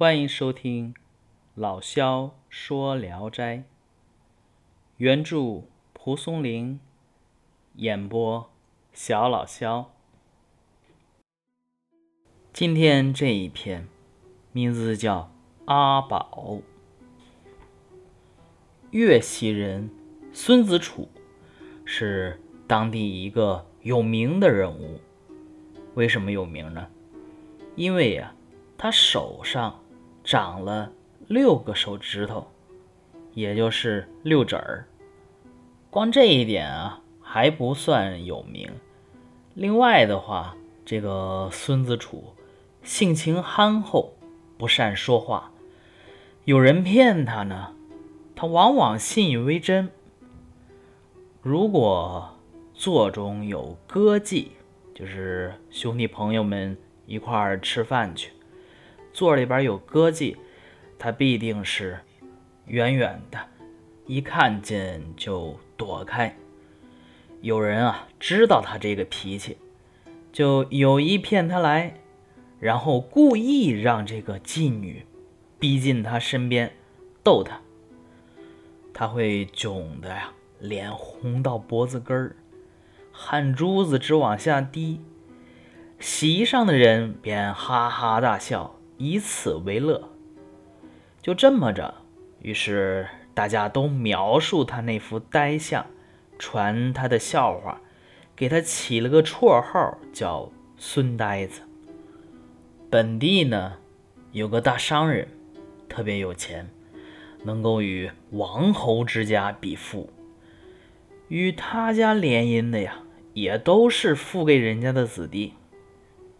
欢迎收听老萧说《聊斋》，原著蒲松龄，演播小老萧。今天这一篇名字叫《阿宝》。岳西人孙子楚是当地一个有名的人物。为什么有名呢？因为呀，他手上长了六个手指头，也就是六指儿。光这一点啊还不算有名。另外的话，这个孙子楚性情憨厚，不善说话。有人骗他呢，他往往信以为真。如果座中有歌妓，就是兄弟朋友们一块儿吃饭去，座里边有歌妓，他必定是远远的，一看见就躲开。有人啊知道他这个脾气，就有意骗他来，然后故意让这个妓女逼近他身边，逗他。他会窘的呀，脸红到脖子根儿。汗珠子直往下滴，席上的人便哈哈大笑，以此为乐。就这么着，于是大家都描述他那副呆相，传他的笑话，给他起了个绰号，叫孙呆子。本地呢，有个大商人，特别有钱，能够与王侯之家比富，与他家联姻的呀。也都是富贵人家的子弟，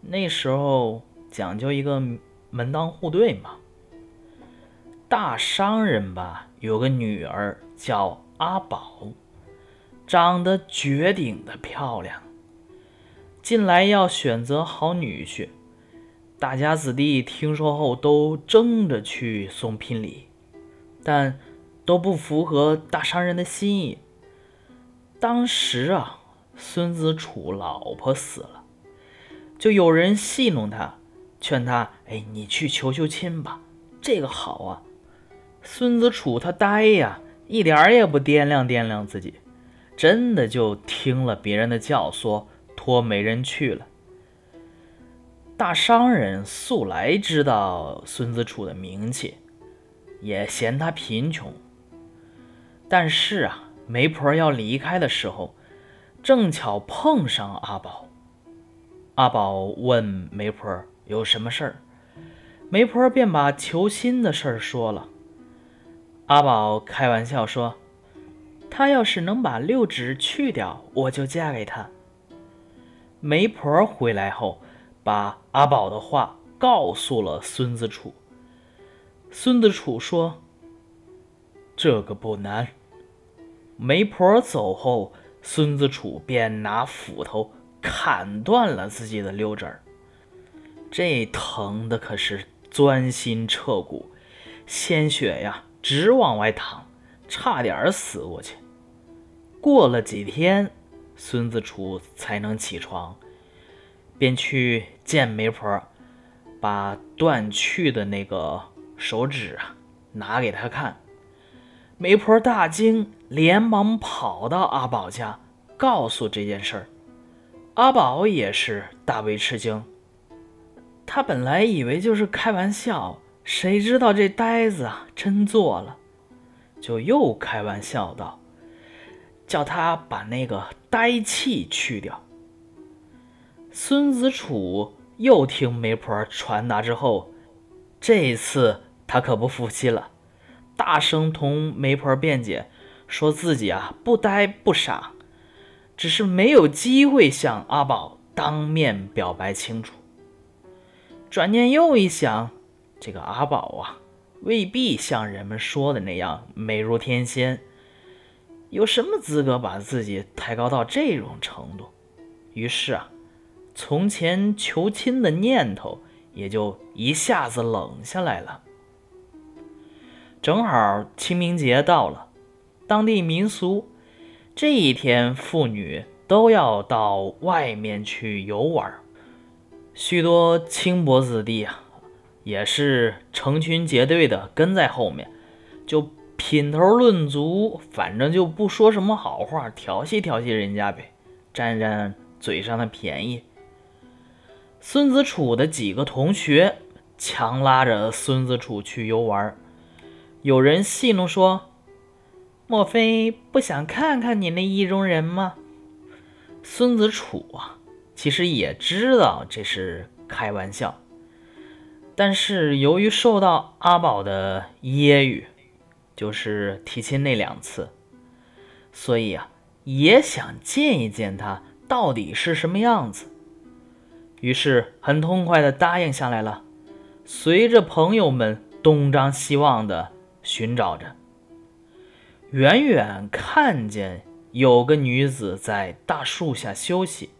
那时候讲究一个门当户对嘛。大商人吧，有个女儿叫阿宝，长得绝顶的漂亮。近来要选择好女婿，大家子弟听说后都争着去送聘礼，但都不符合大商人的心意。当时啊。孙子楚老婆死了，就有人戏弄他，劝他：“哎，你去求求亲吧，这个好啊。”孙子楚他呆呀，一点儿也不掂量掂量自己，真的就听了别人的教唆，托媒人去了。大商人素来知道孙子楚的名气，也嫌他贫穷，但是啊，媒婆要离开的时候。正巧碰上阿宝，阿宝问媒婆有什么事儿，媒婆便把求亲的事儿说了。阿宝开玩笑说：“他要是能把六指去掉，我就嫁给他。”媒婆回来后，把阿宝的话告诉了孙子楚。孙子楚说：“这个不难。”媒婆走后。孙子楚便拿斧头砍断了自己的六指儿，这疼的可是钻心彻骨，鲜血呀直往外淌，差点死过去。过了几天，孙子楚才能起床，便去见媒婆，把断去的那个手指啊拿给他看。媒婆大惊。连忙跑到阿宝家，告诉这件事儿。阿宝也是大为吃惊。他本来以为就是开玩笑，谁知道这呆子啊真做了，就又开玩笑道：“叫他把那个呆气去掉。”孙子楚又听媒婆传达之后，这一次他可不服气了，大声同媒婆辩解。说自己啊不呆不傻，只是没有机会向阿宝当面表白清楚。转念又一想，这个阿宝啊未必像人们说的那样美如天仙，有什么资格把自己抬高到这种程度？于是啊，从前求亲的念头也就一下子冷下来了。正好清明节到了。当地民俗，这一天妇女都要到外面去游玩。许多轻薄子弟啊，也是成群结队的跟在后面，就品头论足，反正就不说什么好话，调戏调戏人家呗，占占嘴上的便宜。孙子楚的几个同学强拉着孙子楚去游玩，有人戏弄说：“莫非不想看看你那意中人吗？”孙子楚啊，其实也知道这是开玩笑。但是由于受到阿宝的揶揄，就是提亲那两次，所以啊，也想见一见他到底是什么样子。于是很痛快的答应下来了，随着朋友们东张西望的寻找着，远远看见有个女子在大树下休息，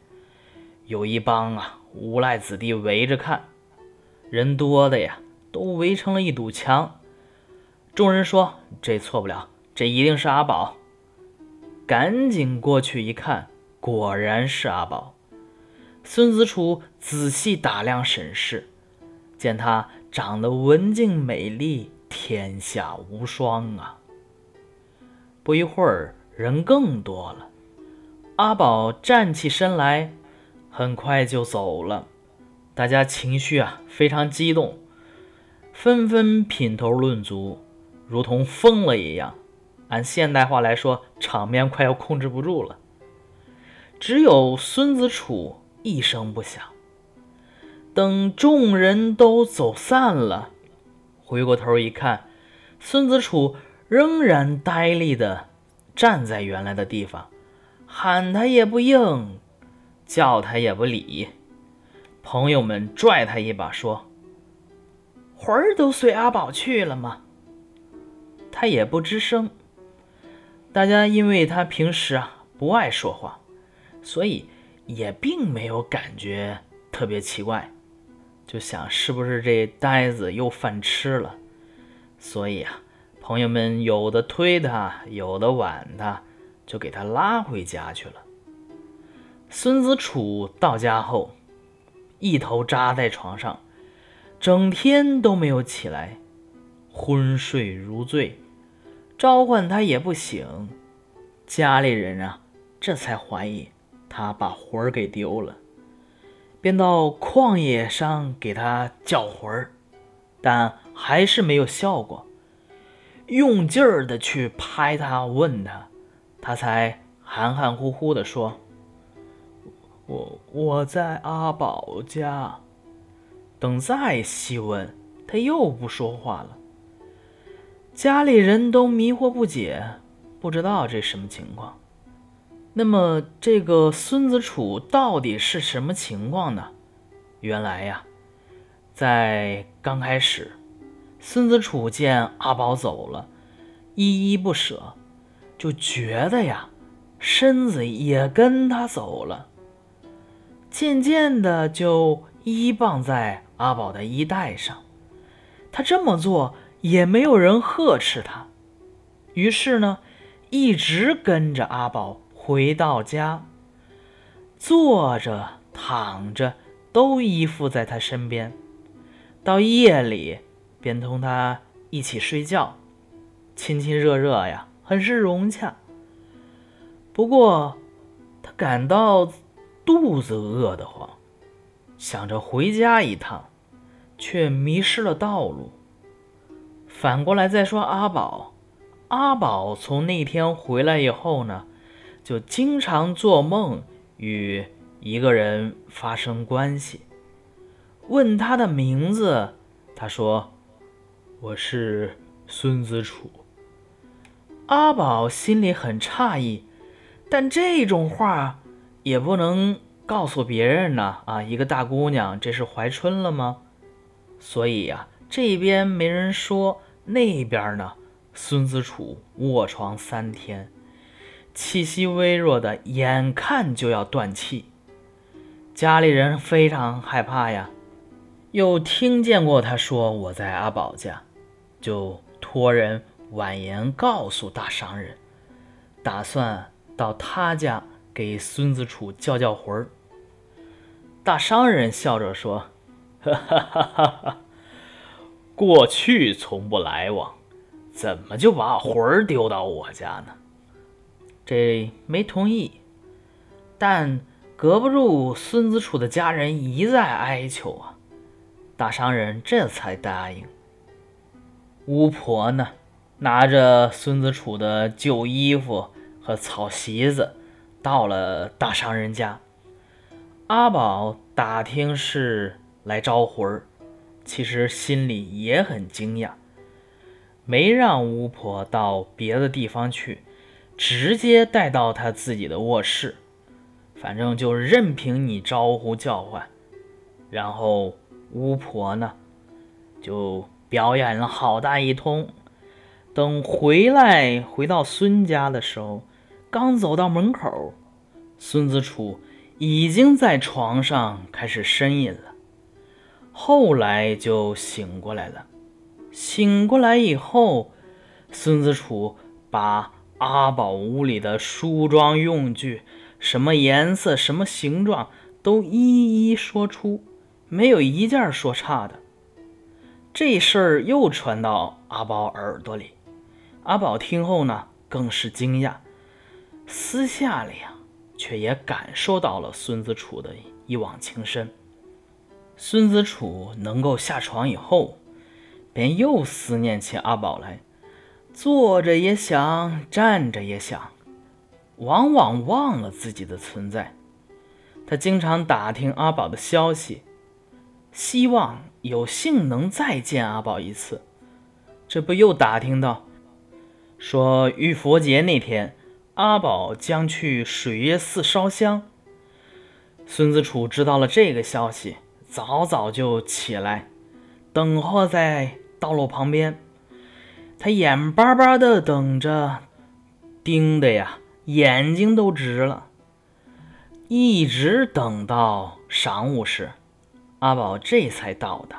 有一帮啊无赖子弟围着看。人多的呀，都围成了一堵墙。众人说：“这错不了，这一定是阿宝。”赶紧过去一看，果然是阿宝。孙子楚仔细打量审视，见他长得文静美丽，天下无双啊！不一会儿，人更多了。阿宝站起身来，很快就走了。大家情绪啊非常激动，纷纷品头论足，如同疯了一样。按现代话来说，场面快要控制不住了。只有孙子楚一声不响。等众人都走散了，回过头一看，孙子楚仍然呆立的站在原来的地方，喊他也不应，叫他也不理。朋友们拽他一把，说：“魂儿都随阿宝去了吗？”他也不吱声。大家因为他平时啊不爱说话，所以也并没有感觉特别奇怪，就想是不是这呆子又犯痴了。所以啊，朋友们有的推他，有的挽他，就给他拉回家去了。孙子楚到家后。一头扎在床上，整天都没有起来，昏睡如醉，召唤他也不醒。家里人啊，这才怀疑他把魂儿给丢了，便到旷野上给他叫魂儿，但还是没有效果。用劲儿的去拍他，问他，他才含含糊糊的说。我我在阿宝家，等再细问，他又不说话了。家里人都迷惑不解，不知道这什么情况。那么这个孙子楚到底是什么情况呢？原来呀，在刚开始，孙子楚见阿宝走了，依依不舍，就觉得呀，身子也跟他走了。渐渐的就依傍在阿宝的衣带上，他这么做也没有人呵斥他，于是呢，一直跟着阿宝回到家，坐着躺着都依附在他身边，到夜里便同他一起睡觉，亲亲热热呀，很是融洽。不过他感到。肚子饿得慌，想着回家一趟，却迷失了道路。反过来再说阿宝，阿宝从那天回来以后呢，就经常做梦与一个人发生关系。问他的名字，他说：“我是孙子楚。”阿宝心里很诧异，但这种话。也不能告诉别人呢啊！一个大姑娘，这是怀春了吗？所以呀，这边没人说，那边呢，孙子楚卧床三天，气息微弱的，眼看就要断气。家里人非常害怕呀，又听见过他说我在阿宝家，就托人婉言告诉大商人，打算到他家。给孙子楚叫叫魂儿。大商人笑着说：“哈哈哈哈哈，过去从不来往，怎么就把魂儿丢到我家呢？这没同意，但隔不住孙子楚的家人一再哀求啊，大商人这才答应。巫婆呢，拿着孙子楚的旧衣服和草席子，到了大商人家。阿宝打听是来招魂儿，其实心里也很惊讶，没让巫婆到别的地方去。直接带到他自己的卧室，反正就任凭你招呼叫唤。然后巫婆呢，就表演了好大一通。等回来回到孙家的时候，刚走到门口，孙子楚已经在床上开始呻吟了。后来就醒过来了。醒过来以后，孙子楚把。阿宝屋里的梳妆用具，什么颜色、什么形状，都一一说出，没有一件说差的。这事儿又传到阿宝耳朵里，阿宝听后呢，更是惊讶。私下里啊，却也感受到了孙子楚的一往情深。孙子楚能够下床以后，便又思念起阿宝来。坐着也想，站着也想，往往忘了自己的存在。他经常打听阿宝的消息，希望有幸能再见阿宝一次。这不又打听到，说浴佛节那天，阿宝将去水月寺烧香。孙子楚知道了这个消息，早早就起来，等候在道路旁边。他眼巴巴的等着，盯的呀，眼睛都直了。一直等到晌午时，阿宝这才到的。